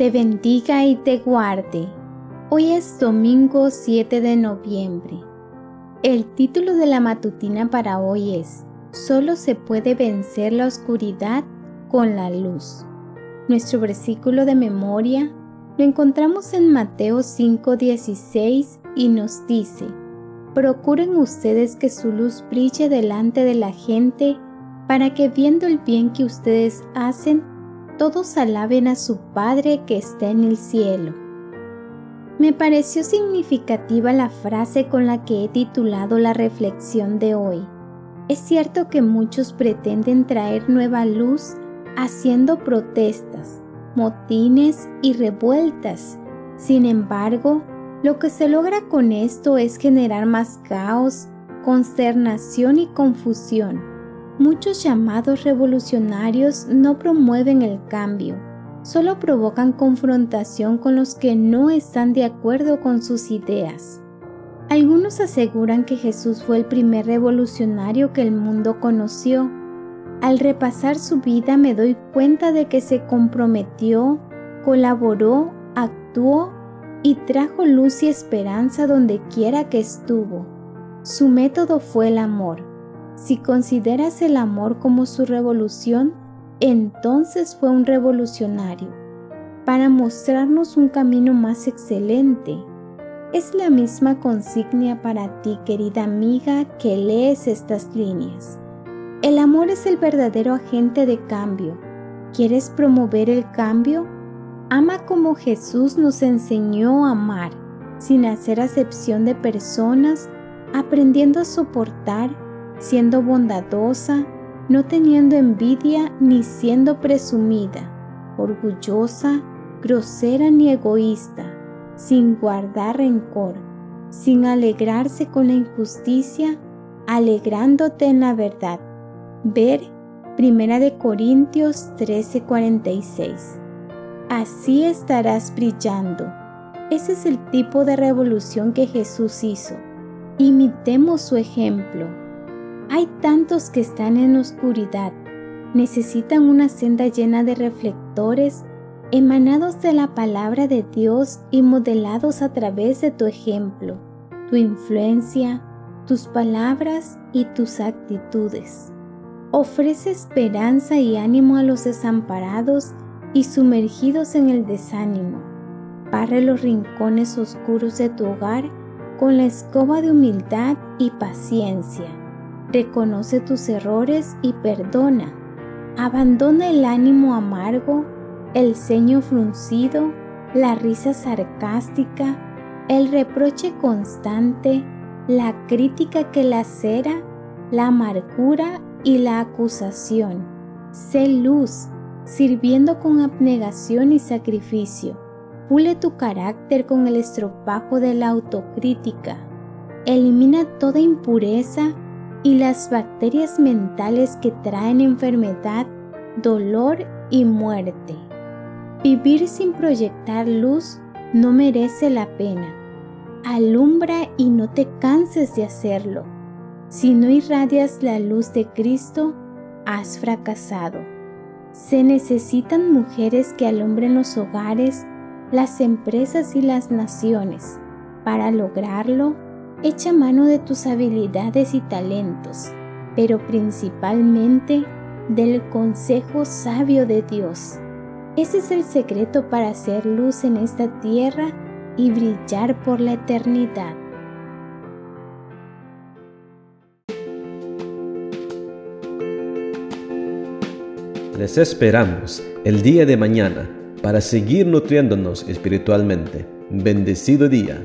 te bendiga y te guarde. Hoy es domingo 7 de noviembre. El título de la matutina para hoy es Solo se puede vencer la oscuridad con la luz. Nuestro versículo de memoria lo encontramos en Mateo 5:16 y nos dice, Procuren ustedes que su luz brille delante de la gente para que viendo el bien que ustedes hacen, todos alaben a su Padre que está en el cielo. Me pareció significativa la frase con la que he titulado la reflexión de hoy. Es cierto que muchos pretenden traer nueva luz haciendo protestas, motines y revueltas. Sin embargo, lo que se logra con esto es generar más caos, consternación y confusión Muchos llamados revolucionarios no promueven el cambio, solo provocan confrontación con los que no están de acuerdo con sus ideas. Algunos aseguran que Jesús fue el primer revolucionario que el mundo conoció. Al repasar su vida me doy cuenta de que se comprometió, colaboró, actuó y trajo luz y esperanza donde quiera que estuvo. Su método fue el amor si consideras el amor como su revolución, entonces fue un revolucionario, para mostrarnos un camino más excelente. Es la misma consigna para ti, querida amiga, que lees estas líneas. El amor es el verdadero agente de cambio. ¿Quieres promover el cambio? Ama como Jesús nos enseñó a amar, sin hacer acepción de personas, aprendiendo a soportar siendo bondadosa, no teniendo envidia ni siendo presumida, orgullosa, grosera ni egoísta, sin guardar rencor, sin alegrarse con la injusticia, alegrándote en la verdad. Ver Primera de Corintios 13:46. Así estarás brillando. Ese es el tipo de revolución que Jesús hizo. Imitemos su ejemplo. Hay tantos que están en oscuridad, necesitan una senda llena de reflectores emanados de la palabra de Dios y modelados a través de tu ejemplo, tu influencia, tus palabras y tus actitudes. Ofrece esperanza y ánimo a los desamparados y sumergidos en el desánimo. Barre los rincones oscuros de tu hogar con la escoba de humildad y paciencia reconoce tus errores y perdona. Abandona el ánimo amargo, el ceño fruncido, la risa sarcástica, el reproche constante, la crítica que lacera, la amargura y la acusación. Sé luz, sirviendo con abnegación y sacrificio. Pule tu carácter con el estropajo de la autocrítica. Elimina toda impureza y las bacterias mentales que traen enfermedad, dolor y muerte. Vivir sin proyectar luz no merece la pena. Alumbra y no te canses de hacerlo. Si no irradias la luz de Cristo, has fracasado. Se necesitan mujeres que alumbren los hogares, las empresas y las naciones. Para lograrlo, Echa mano de tus habilidades y talentos, pero principalmente del consejo sabio de Dios. Ese es el secreto para hacer luz en esta tierra y brillar por la eternidad. Les esperamos el día de mañana para seguir nutriéndonos espiritualmente. Bendecido día.